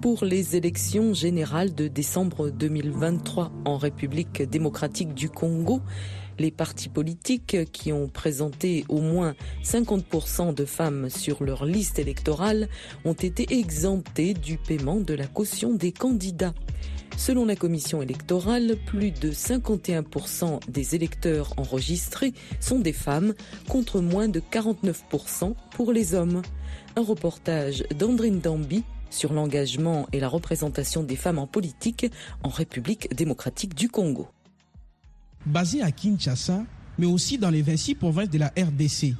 Pour les élections générales de décembre 2023 en République démocratique du Congo, les partis politiques qui ont présenté au moins 50% de femmes sur leur liste électorale ont été exemptés du paiement de la caution des candidats. Selon la commission électorale, plus de 51% des électeurs enregistrés sont des femmes, contre moins de 49% pour les hommes. Un reportage d'Andrine Dambi sur l'engagement et la représentation des femmes en politique en République démocratique du Congo. Basé à Kinshasa, mais aussi dans les 26 provinces de la RDC,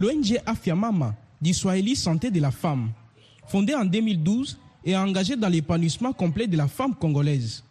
l'ONG Afiamama, du Swahili Santé de la Femme, fondée en 2012, et engagée dans l'épanouissement complet de la femme congolaise.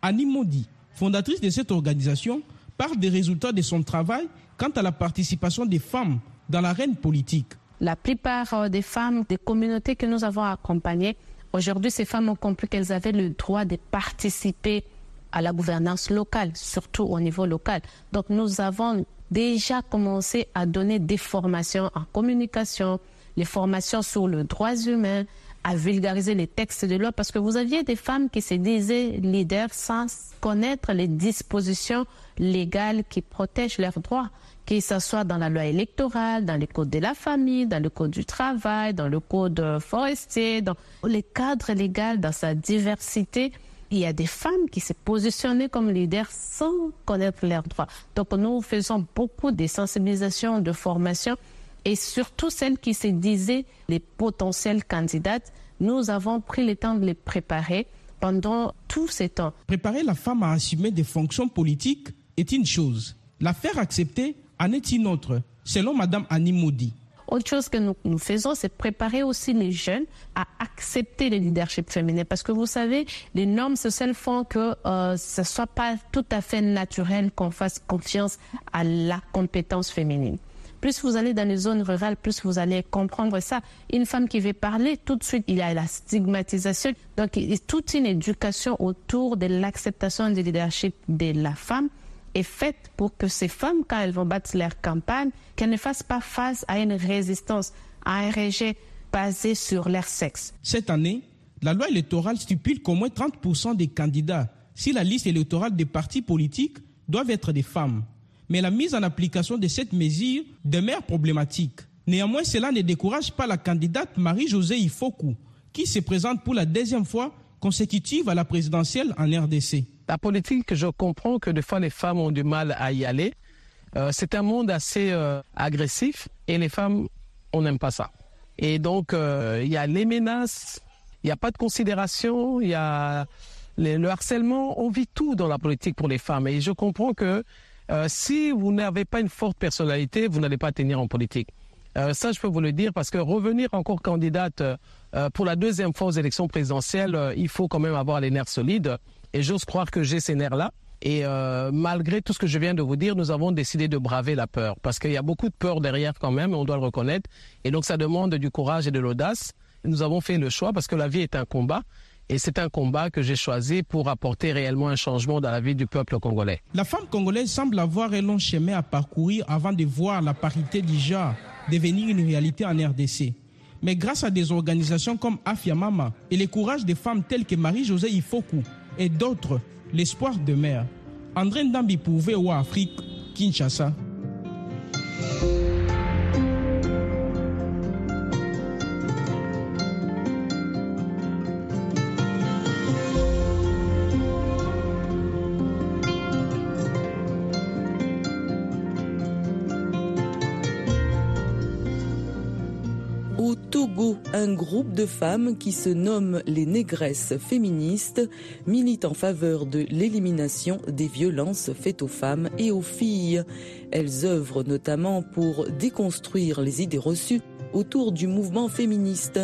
Annie Modi, fondatrice de cette organisation, parle des résultats de son travail quant à la participation des femmes dans l'arène politique. La plupart des femmes des communautés que nous avons accompagnées, aujourd'hui, ces femmes ont compris qu'elles avaient le droit de participer à la gouvernance locale, surtout au niveau local. Donc nous avons déjà commencé à donner des formations en communication, les formations sur le droit humain, à vulgariser les textes de loi parce que vous aviez des femmes qui se disaient leaders sans connaître les dispositions légales qui protègent leurs droits, que ce soit dans la loi électorale, dans le code de la famille, dans le code du travail, dans le code forestier, dans les cadres légaux, dans sa diversité. Il y a des femmes qui se positionnaient comme leaders sans connaître leurs droits. Donc nous faisons beaucoup de sensibilisation, de formation et surtout celles qui se disaient les potentielles candidates, nous avons pris le temps de les préparer pendant tous ces temps. Préparer la femme à assumer des fonctions politiques est une chose. La faire accepter en est une autre, selon Mme Annie Maudit. Autre chose que nous, nous faisons, c'est préparer aussi les jeunes à accepter le leadership féminin. Parce que vous savez, les normes sociales font que euh, ce ne soit pas tout à fait naturel qu'on fasse confiance à la compétence féminine plus vous allez dans les zones rurales, plus vous allez comprendre ça. Une femme qui veut parler, tout de suite, il y a la stigmatisation. Donc, il y a toute une éducation autour de l'acceptation du leadership de la femme est faite pour que ces femmes, quand elles vont battre leur campagne, qu'elles ne fassent pas face à une résistance, à un rejet basé sur leur sexe. Cette année, la loi électorale stipule qu'au moins 30% des candidats, si la liste électorale des partis politiques, doivent être des femmes mais la mise en application de cette mesure demeure problématique. Néanmoins, cela ne décourage pas la candidate Marie-Josée Ifoku, qui se présente pour la deuxième fois consécutive à la présidentielle en RDC. La politique, je comprends que des fois les femmes ont du mal à y aller. Euh, c'est un monde assez euh, agressif et les femmes, on n'aime pas ça. Et donc, euh, il y a les menaces, il n'y a pas de considération, il y a le harcèlement. On vit tout dans la politique pour les femmes. Et je comprends que euh, si vous n'avez pas une forte personnalité, vous n'allez pas tenir en politique. Euh, ça, je peux vous le dire parce que revenir encore candidate euh, pour la deuxième fois aux élections présidentielles, il faut quand même avoir les nerfs solides. Et j'ose croire que j'ai ces nerfs-là. Et malgré tout ce que je viens de vous dire, nous avons décidé de braver la peur parce qu'il y a beaucoup de peur derrière quand même, on doit le reconnaître. Et donc ça demande du courage et de l'audace. Nous avons fait le choix parce que la vie est un combat. Et c'est un combat que j'ai choisi pour apporter réellement un changement dans la vie du peuple congolais. La femme congolaise semble avoir un long chemin à parcourir avant de voir la parité du genre devenir une réalité en RDC. Mais grâce à des organisations comme Afiamama et le courage des femmes telles que Marie-Josée Ifoku et d'autres, l'espoir demeure. André Ndambi pour VOA Afrique, Kinshasa. Un groupe de femmes qui se nomment les négresses féministes milite en faveur de l'élimination des violences faites aux femmes et aux filles. Elles œuvrent notamment pour déconstruire les idées reçues autour du mouvement féministe.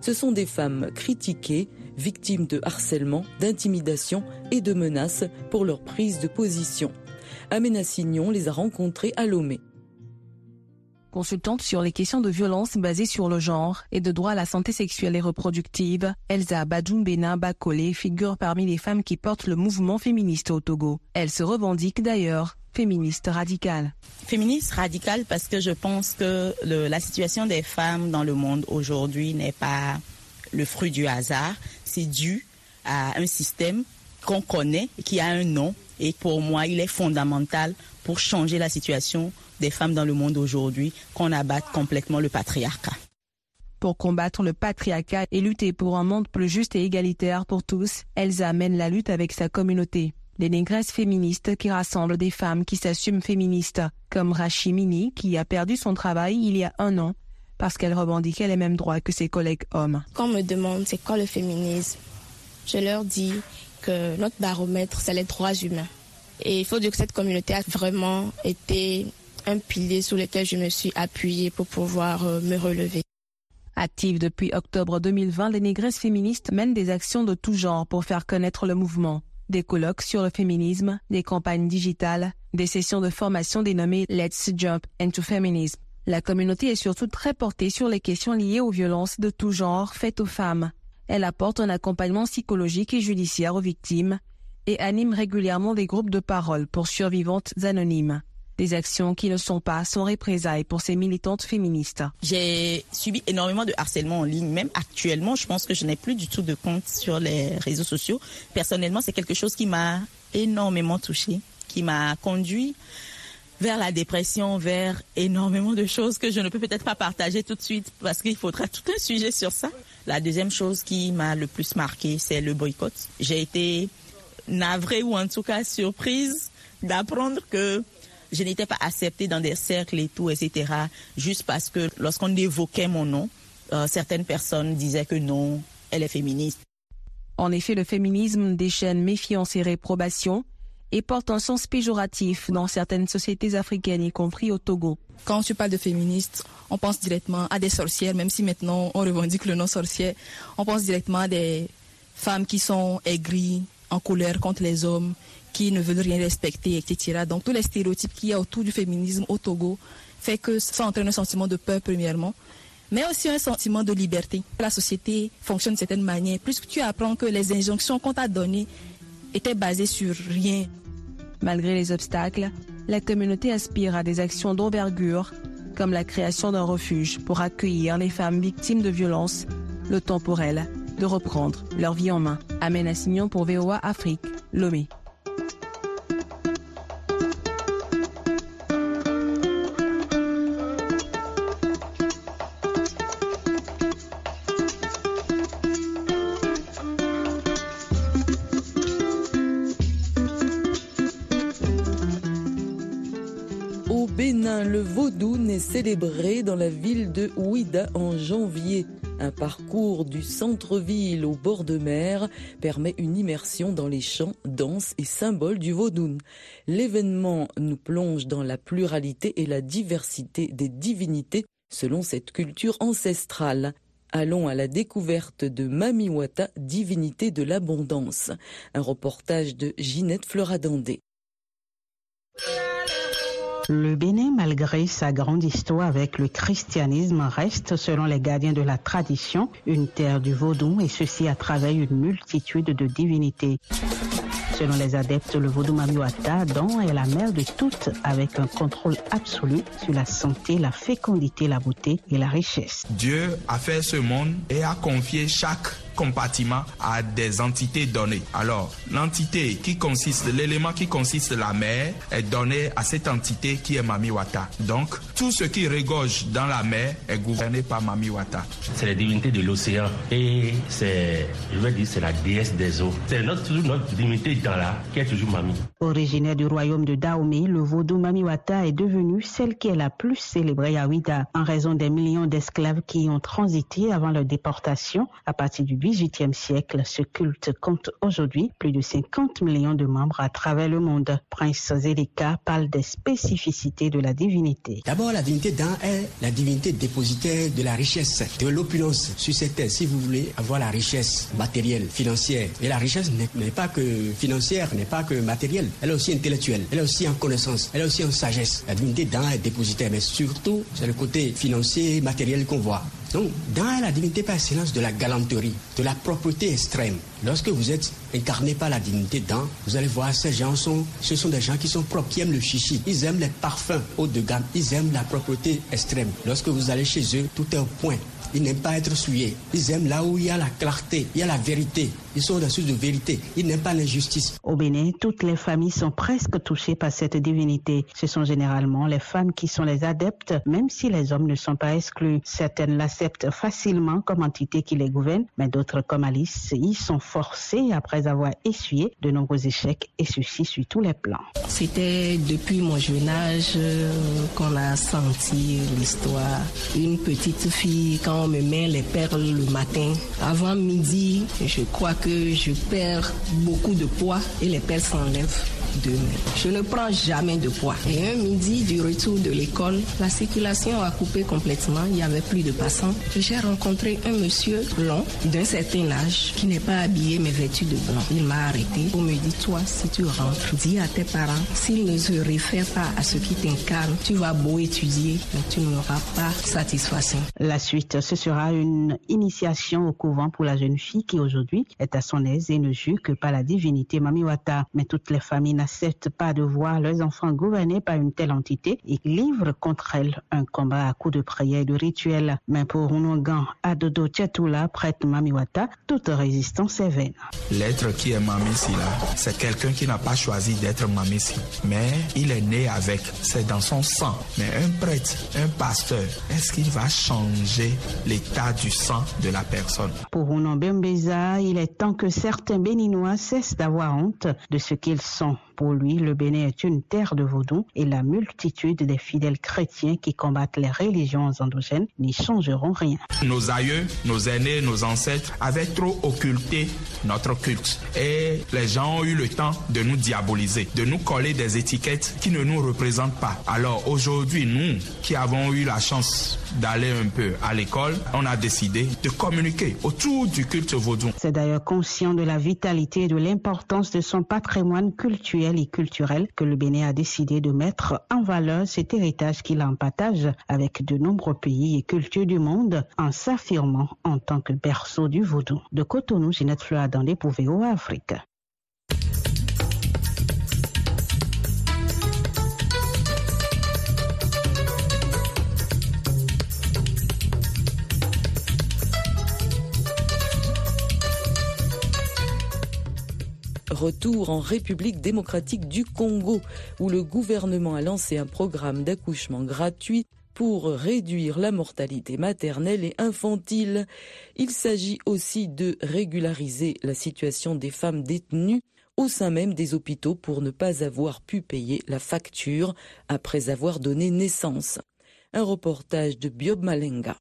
Ce sont des femmes critiquées, victimes de harcèlement, d'intimidation et de menaces pour leur prise de position. Aména Signon les a rencontrées à Lomé. Consultante sur les questions de violence basées sur le genre et de droit à la santé sexuelle et reproductive, Elsa Badjumbena Bakole figure parmi les femmes qui portent le mouvement féministe au Togo. Elle se revendique d'ailleurs féministe radicale. Féministe radicale parce que je pense que la situation des femmes dans le monde aujourd'hui n'est pas le fruit du hasard, c'est dû à un système qu'on connaît, qui a un nom, et pour moi, il est fondamental pour changer la situation des femmes dans le monde aujourd'hui, qu'on abatte complètement le patriarcat. Pour combattre le patriarcat et lutter pour un monde plus juste et égalitaire pour tous, Elsa amène la lutte avec sa communauté. Les négresses féministes qui rassemblent des femmes qui s'assument féministes, comme Rachimini qui a perdu son travail il y a un an parce qu'elle revendiquait les mêmes droits que ses collègues hommes. Quand on me demande c'est quoi le féminisme, je leur dis que notre baromètre, c'est les droits humains. Et il faut dire que cette communauté a vraiment été un pilier sur lequel je me suis appuyée pour pouvoir euh, me relever. Active depuis octobre 2020, les négresses féministes mènent des actions de tout genre pour faire connaître le mouvement. Des colloques sur le féminisme, des campagnes digitales, des sessions de formation dénommées Let's Jump into Feminism. La communauté est surtout très portée sur les questions liées aux violences de tout genre faites aux femmes. Elle apporte un accompagnement psychologique et judiciaire aux victimes et anime régulièrement des groupes de parole pour survivantes anonymes. Des actions qui ne sont pas sans représailles pour ces militantes féministes. J'ai subi énormément de harcèlement en ligne. Même actuellement, je pense que je n'ai plus du tout de compte sur les réseaux sociaux. Personnellement, c'est quelque chose qui m'a énormément touchée, qui m'a conduit vers la dépression, vers énormément de choses que je ne peux peut-être pas partager tout de suite parce qu'il faudra tout un sujet sur ça. La deuxième chose qui m'a le plus marqué, c'est le boycott. J'ai été navrée ou en tout cas surprise d'apprendre que je n'étais pas acceptée dans des cercles et tout, etc. Juste parce que lorsqu'on évoquait mon nom, euh, certaines personnes disaient que non, elle est féministe. En effet, le féminisme déchaîne méfiance et réprobation et porte un sens péjoratif dans certaines sociétés africaines, y compris au Togo. Quand tu parles de féministe, on pense directement à des sorcières, même si maintenant on revendique le nom sorcière. On pense directement à des femmes qui sont aigries, en colère contre les hommes, qui ne veulent rien respecter, etc. Donc tous les stéréotypes qu'il y a autour du féminisme au Togo fait que ça entraîne un sentiment de peur premièrement, mais aussi un sentiment de liberté. La société fonctionne de certaine manière. Plus que tu apprends que les injonctions qu'on t'a données étaient basées sur rien. Malgré les obstacles, la communauté aspire à des actions d'envergure, comme la création d'un refuge pour accueillir les femmes victimes de violences, le temps pour elles de reprendre leur vie en main. Amen Assignon pour VOA Afrique, Lomé. Est célébré dans la ville de Ouida en janvier. Un parcours du centre-ville au bord de mer permet une immersion dans les chants, danses et symboles du vaudoun. L'événement nous plonge dans la pluralité et la diversité des divinités selon cette culture ancestrale. Allons à la découverte de Mamiwata, divinité de l'abondance. Un reportage de Ginette Fleuradandé. Le Bénin, malgré sa grande histoire avec le christianisme, reste, selon les gardiens de la tradition, une terre du vaudou et ceci à travers une multitude de divinités. Selon les adeptes, le vaudou Mamiwata, dont est la mère de toutes, avec un contrôle absolu sur la santé, la fécondité, la beauté et la richesse. Dieu a fait ce monde et a confié chaque compartiments à des entités données. Alors, l'entité qui consiste, l'élément qui consiste la mer est donné à cette entité qui est Mamiwata. Donc, tout ce qui régorge dans la mer est gouverné par Mamiwata. C'est la divinité de l'océan et c'est, je vais dire, c'est la déesse des eaux. C'est notre, notre divinité dans là qui est toujours Mami. Originaire du royaume de Dahomey, le vaudou Mamiwata est devenu celle qui est la plus célébrée à Ouida en raison des millions d'esclaves qui ont transité avant leur déportation. À partir du XVIIIe siècle, ce culte compte aujourd'hui plus de 50 millions de membres à travers le monde. Prince Zelika parle des spécificités de la divinité. D'abord, la divinité d'un est la divinité dépositaire de la richesse, de l'opulence sur cette terre. Si vous voulez avoir la richesse matérielle, financière, et la richesse n'est pas que financière, n'est pas que matérielle, elle est aussi intellectuelle, elle est aussi en connaissance, elle est aussi en sagesse. La divinité d'un est dépositaire, mais surtout, c'est le côté financier, matériel qu'on voit. Donc, dans la divinité par excellence de la galanterie, de la propreté extrême, lorsque vous êtes incarné par la divinité dans, vous allez voir, ces gens sont, ce sont des gens qui sont propres, qui aiment le chichi, ils aiment les parfums haut de gamme, ils aiment la propreté extrême. Lorsque vous allez chez eux, tout est au point. Ils n'aiment pas être souillés. Ils aiment là où il y a la clarté, il y a la vérité. Ils sont dans ce de vérité. Ils n'aiment pas l'injustice. Au Bénin, toutes les familles sont presque touchées par cette divinité. Ce sont généralement les femmes qui sont les adeptes, même si les hommes ne sont pas exclus. Certaines l'acceptent facilement comme entité qui les gouverne, mais d'autres, comme Alice, y sont forcées après avoir essuyé de nombreux échecs et ceci sur tous les plans. C'était depuis mon jeune âge euh, qu'on a senti l'histoire. Une petite fille, quand on me met les perles le matin, avant midi, je crois que je perds beaucoup de poids et les perles s'enlèvent de Je ne prends jamais de poids. Et un midi du retour de l'école, la circulation a coupé complètement. Il n'y avait plus de passants. J'ai rencontré un monsieur long d'un certain âge qui n'est pas habillé mais vêtu de blanc. Il m'a arrêté pour me dire, toi, si tu rentres, dis à tes parents, s'ils ne se réfèrent pas à ce qui t'incarne, tu vas beau étudier, mais tu n'auras pas satisfaction. La suite, ce sera une initiation au couvent pour la jeune fille qui aujourd'hui est à son aise et ne jure que par la divinité Mamiwata. Mais toutes les familles n'acceptent pas de voir leurs enfants gouvernés par une telle entité et livrent contre elle un combat à coups de prière et de rituels. Mais pour Unongan Adodo Tchatula, prêtre Mamiwata, toute résistance est vaine. L'être qui est Mamisi là, c'est quelqu'un qui n'a pas choisi d'être Mamisi, mais il est né avec, c'est dans son sang. Mais un prêtre, un pasteur, est-ce qu'il va changer l'état du sang de la personne? Pour Bembeza, il est temps que certains Béninois cessent d'avoir honte de ce qu'ils sont. Pour lui, le Bénin est une terre de vaudou et la multitude des fidèles chrétiens qui combattent les religions endogènes n'y changeront rien. Nos aïeux, nos aînés, nos ancêtres avaient trop occulté notre culte et les gens ont eu le temps de nous diaboliser, de nous coller des étiquettes qui ne nous représentent pas. Alors aujourd'hui, nous qui avons eu la chance d'aller un peu à l'école, on a décidé de communiquer autour du culte vaudou. C'est d'ailleurs conscient de la vitalité et de l'importance de son patrimoine culturel et culturel que le Bénin a décidé de mettre en valeur cet héritage qu'il en partage avec de nombreux pays et cultures du monde en s'affirmant en tant que berceau du vaudou. De Cotonou, Ginette Fleur dans les au Afrique. Retour en République démocratique du Congo, où le gouvernement a lancé un programme d'accouchement gratuit pour réduire la mortalité maternelle et infantile. Il s'agit aussi de régulariser la situation des femmes détenues au sein même des hôpitaux pour ne pas avoir pu payer la facture après avoir donné naissance. Un reportage de Biob Malenga.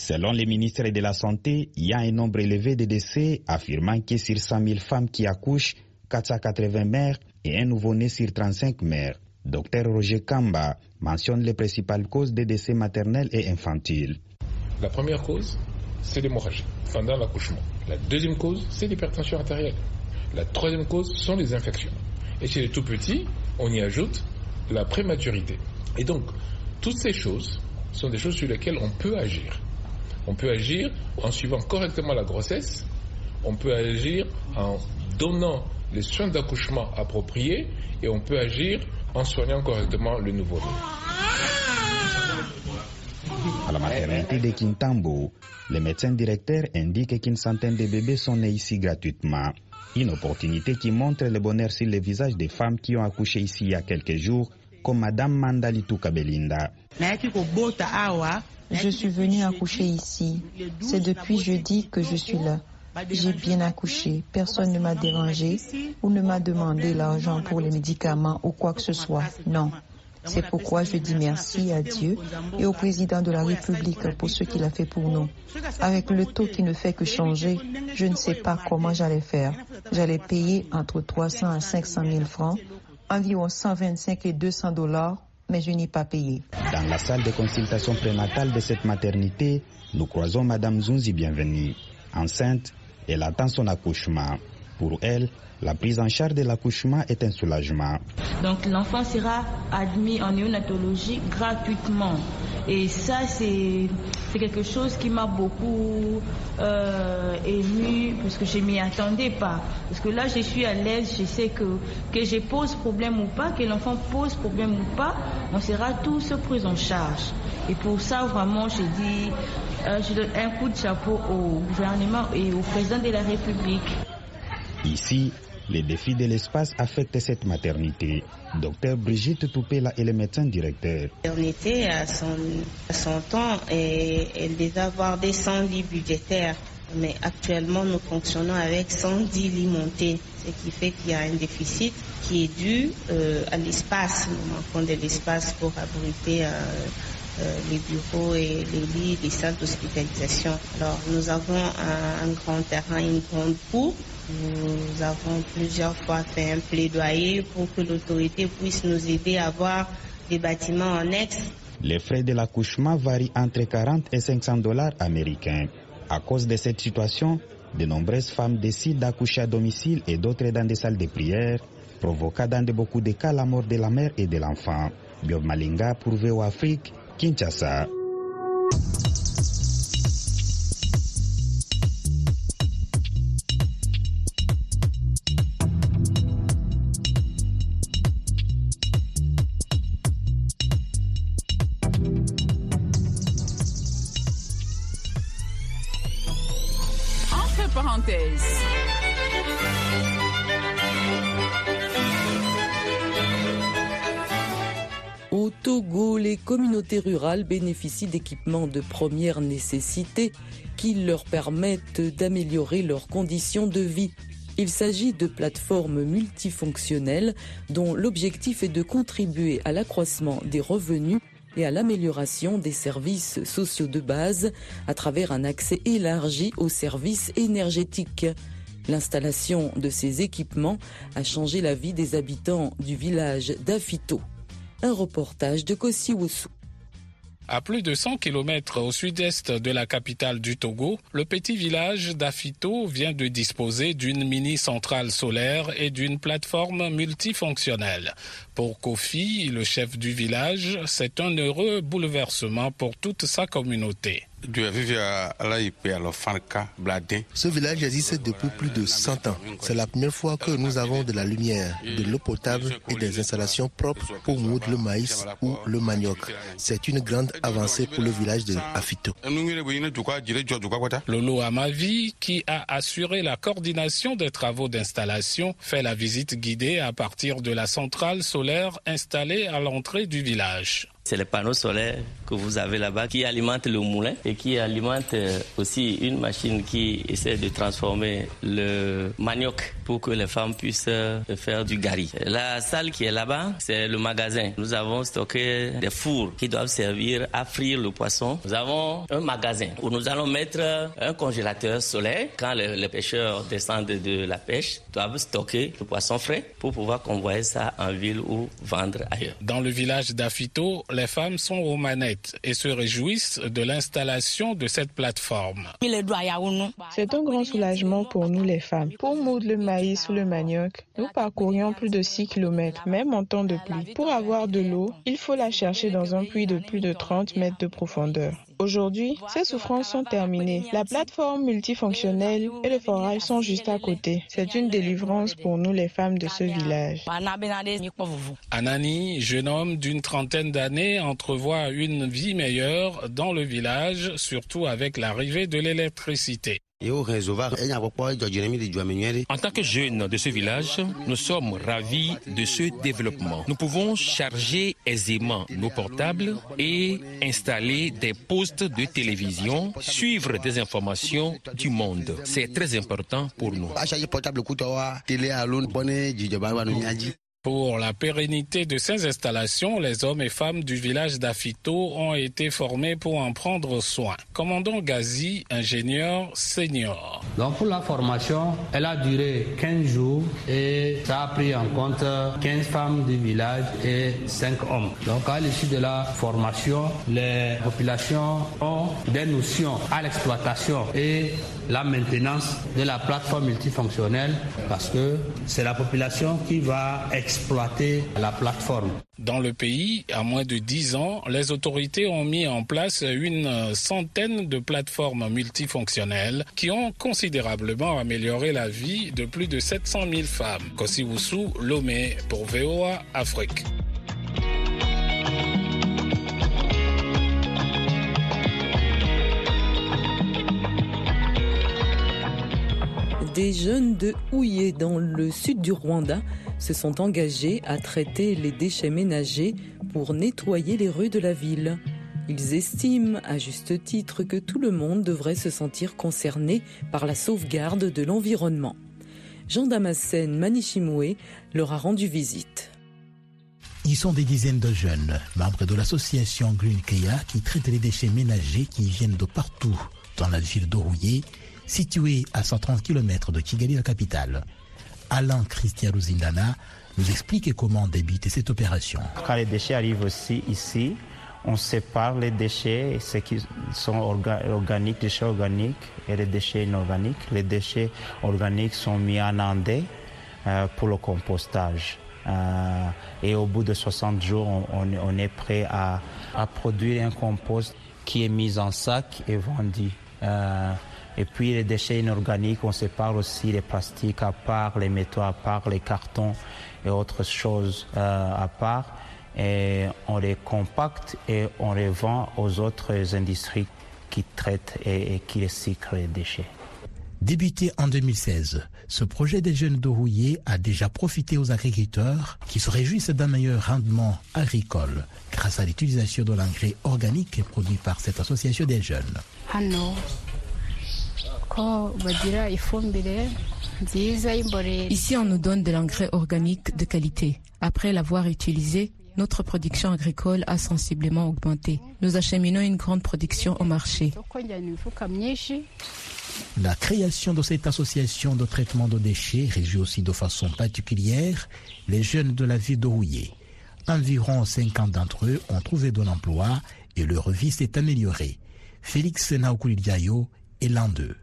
Selon les ministres de la Santé, il y a un nombre élevé de décès, affirmant que sur 100 000 femmes qui accouchent, 480 mères et un nouveau-né sur 35 mères. Dr Roger Kamba mentionne les principales causes des décès maternels et infantiles. La première cause, c'est l'hémorragie pendant l'accouchement. La deuxième cause, c'est l'hypertension artérielle. La troisième cause sont les infections. Et chez les tout petits, on y ajoute la prématurité. Et donc, toutes ces choses sont des choses sur lesquelles on peut agir. On peut agir en suivant correctement la grossesse, on peut agir en donnant les soins d'accouchement appropriés et on peut agir en soignant correctement le nouveau-né. À la maternité de Kintambo, les médecins directeurs indiquent qu'une centaine de bébés sont nés ici gratuitement. Une opportunité qui montre le bonheur sur les visages des femmes qui ont accouché ici il y a quelques jours, comme Madame Mandalitou Kabelinda. Je suis venue accoucher ici. C'est depuis jeudi que je suis là. J'ai bien accouché. Personne ne m'a dérangé ou ne m'a demandé l'argent pour les médicaments ou quoi que ce soit. Non. C'est pourquoi je dis merci à Dieu et au président de la République pour ce qu'il a fait pour nous. Avec le taux qui ne fait que changer, je ne sais pas comment j'allais faire. J'allais payer entre 300 à 500 000 francs, environ 125 et 200 dollars, mais je n'ai pas payé. Dans la salle de consultation prénatale de cette maternité, nous croisons Madame Zunzi Bienvenue. Enceinte, elle attend son accouchement. Pour elle, la prise en charge de l'accouchement est un soulagement. Donc l'enfant sera admis en néonatologie gratuitement. Et ça, c'est quelque chose qui m'a beaucoup euh, ému parce que je m'y attendais pas. Parce que là, je suis à l'aise, je sais que, que je pose problème ou pas, que l'enfant pose problème ou pas, on sera tous pris en charge. Et pour ça, vraiment, je dis, euh, je donne un coup de chapeau au gouvernement et au président de la République. Ici, les défis de l'espace affectent cette maternité. Docteur Brigitte Toupela est le médecin directeur. La maternité à son, temps, et elle devait avoir des 100 lits budgétaires. Mais actuellement, nous fonctionnons avec 110 lits montés, ce qui fait qu'il y a un déficit qui est dû euh, à l'espace. Nous manquons de l'espace pour abriter euh, euh, les bureaux et les lits des salles d'hospitalisation. Alors, nous avons un, un grand terrain, une grande cour nous avons plusieurs fois fait un plaidoyer pour que l'autorité puisse nous aider à avoir des bâtiments annexes. Les frais de l'accouchement varient entre 40 et 500 dollars américains. À cause de cette situation, de nombreuses femmes décident d'accoucher à domicile et d'autres dans des salles de prière, provoquant dans de beaucoup de cas la mort de la mère et de l'enfant. Biob Malinga pour VO Afrique, Kinshasa. Bénéficient d'équipements de première nécessité qui leur permettent d'améliorer leurs conditions de vie. Il s'agit de plateformes multifonctionnelles dont l'objectif est de contribuer à l'accroissement des revenus et à l'amélioration des services sociaux de base à travers un accès élargi aux services énergétiques. L'installation de ces équipements a changé la vie des habitants du village d'Afito. Un reportage de Kossi. À plus de 100 km au sud-est de la capitale du Togo, le petit village d'Afito vient de disposer d'une mini-centrale solaire et d'une plateforme multifonctionnelle. Pour Kofi, le chef du village, c'est un heureux bouleversement pour toute sa communauté. Ce village existe depuis plus de 100 ans. C'est la première fois que nous avons de la lumière, de l'eau potable et des installations propres pour moudre le maïs ou le manioc. C'est une grande avancée pour le village de Afito. Lolo Amavi, qui a assuré la coordination des travaux d'installation, fait la visite guidée à partir de la centrale solaire installée à l'entrée du village. C'est les panneaux solaires que vous avez là-bas qui alimentent le moulin et qui alimentent aussi une machine qui essaie de transformer le manioc pour que les femmes puissent faire du gari. La salle qui est là-bas, c'est le magasin. Nous avons stocké des fours qui doivent servir à frire le poisson. Nous avons un magasin où nous allons mettre un congélateur solaire. Quand les, pêcheurs descendent de la pêche, doivent stocker le poisson frais pour pouvoir convoyer ça en ville ou vendre ailleurs. Dans le village d'Afito, les femmes sont aux et se réjouissent de l'installation de cette plateforme. C'est un grand soulagement pour nous les femmes. Pour moudre le maïs ou le manioc, nous parcourions plus de 6 km, même en temps de pluie. Pour avoir de l'eau, il faut la chercher dans un puits de plus de 30 mètres de profondeur. Aujourd'hui, ces souffrances sont terminées. La plateforme multifonctionnelle et le forage sont juste à côté. C'est une délivrance pour nous les femmes de ce village. Anani, jeune homme d'une trentaine d'années, entrevoit une vie meilleure dans le village, surtout avec l'arrivée de l'électricité. En tant que jeunes de ce village, nous sommes ravis de ce développement. Nous pouvons charger aisément nos portables et installer des postes de télévision, suivre des informations du monde. C'est très important pour nous. Pour la pérennité de ces installations, les hommes et femmes du village d'Afito ont été formés pour en prendre soin. Commandant Gazi, ingénieur senior. Donc pour la formation, elle a duré 15 jours et ça a pris en compte 15 femmes du village et 5 hommes. Donc à l'issue de la formation, les populations ont des notions à l'exploitation et la maintenance de la plateforme multifonctionnelle parce que c'est la population qui va exploiter la plateforme. Dans le pays, à moins de 10 ans, les autorités ont mis en place une centaine de plateformes multifonctionnelles qui ont considérablement amélioré la vie de plus de 700 000 femmes. Kosiwusu Lomé pour VOA Afrique. Des jeunes de Houillé dans le sud du Rwanda se sont engagés à traiter les déchets ménagers pour nettoyer les rues de la ville. Ils estiment à juste titre que tout le monde devrait se sentir concerné par la sauvegarde de l'environnement. Jean Damascène Manichimoué leur a rendu visite. Ils sont des dizaines de jeunes, membres de l'association Green Kea qui traite les déchets ménagers qui viennent de partout dans la ville d'Orouillé, située à 130 km de Kigali, la capitale. Alain Christian Ruzindana nous explique comment débute cette opération. Quand les déchets arrivent aussi ici, on sépare les déchets, ceux qui sont organiques, déchets organiques et les déchets inorganiques. Les déchets organiques sont mis en andé euh, pour le compostage. Euh, et au bout de 60 jours, on, est prêt à, à, produire un compost qui est mis en sac et vendu. Euh, et puis les déchets inorganiques, on sépare aussi les plastiques à part, les métaux à part, les cartons et autres choses euh, à part. Et on les compacte et on les vend aux autres industries qui traitent et, et qui recyclent les déchets. Débuté en 2016, ce projet des jeunes d'Orouillé a déjà profité aux agriculteurs qui se réjouissent d'un meilleur rendement agricole grâce à l'utilisation de l'engrais organique produit par cette association des jeunes. Ici, on nous donne de l'engrais organique de qualité. Après l'avoir utilisé, notre production agricole a sensiblement augmenté. Nous acheminons une grande production au marché. La création de cette association de traitement de déchets réjouit aussi de façon particulière les jeunes de la ville de Rouillé. Environ 50 d'entre eux ont trouvé de l'emploi et leur vie s'est améliorée. Félix Naokulidiayo est l'un d'eux.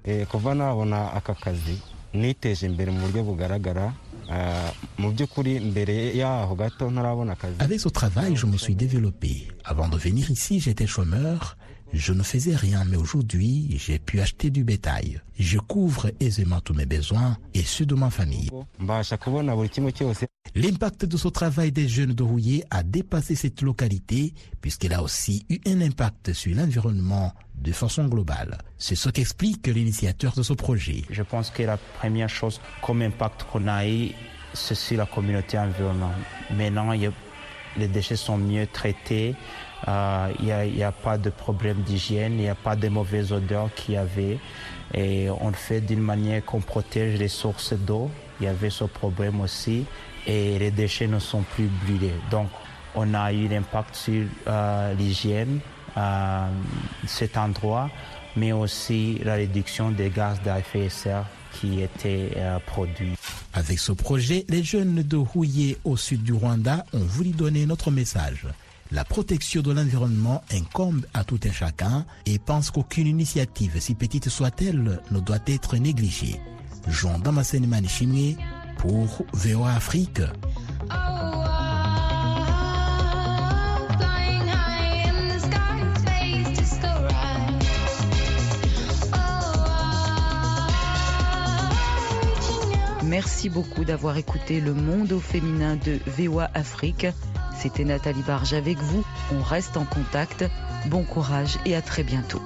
Avec ce travail, je me suis développé. Avant de venir ici, j'étais chômeur. Je ne faisais rien, mais aujourd'hui, j'ai pu acheter du bétail. Je couvre aisément tous mes besoins et ceux de ma famille. L'impact de ce travail des jeunes de Rouillé a dépassé cette localité puisqu'il a aussi eu un impact sur l'environnement de façon globale. C'est ce qu'explique l'initiateur de ce projet. Je pense que la première chose comme impact qu'on a eu, c'est sur la communauté environnante. Maintenant, les déchets sont mieux traités. Euh, il n'y a, pas de problème d'hygiène, il n'y a pas de mauvaises odeurs qu'il y avait. Et on le fait d'une manière qu'on protège les sources d'eau. Il y avait ce problème aussi. Et les déchets ne sont plus brûlés. Donc, on a eu l'impact sur euh, l'hygiène, euh, cet endroit, mais aussi la réduction des gaz à effet de serre qui étaient produits. Avec ce projet, les jeunes de Houillé au sud du Rwanda ont voulu donner notre message. La protection de l'environnement incombe à tout un chacun et pense qu'aucune initiative, si petite soit-elle, ne doit être négligée. Jean Damascène Manichimé pour VOA Afrique. Merci beaucoup d'avoir écouté Le Monde au féminin de VOA Afrique. C'était Nathalie Barge avec vous. On reste en contact. Bon courage et à très bientôt.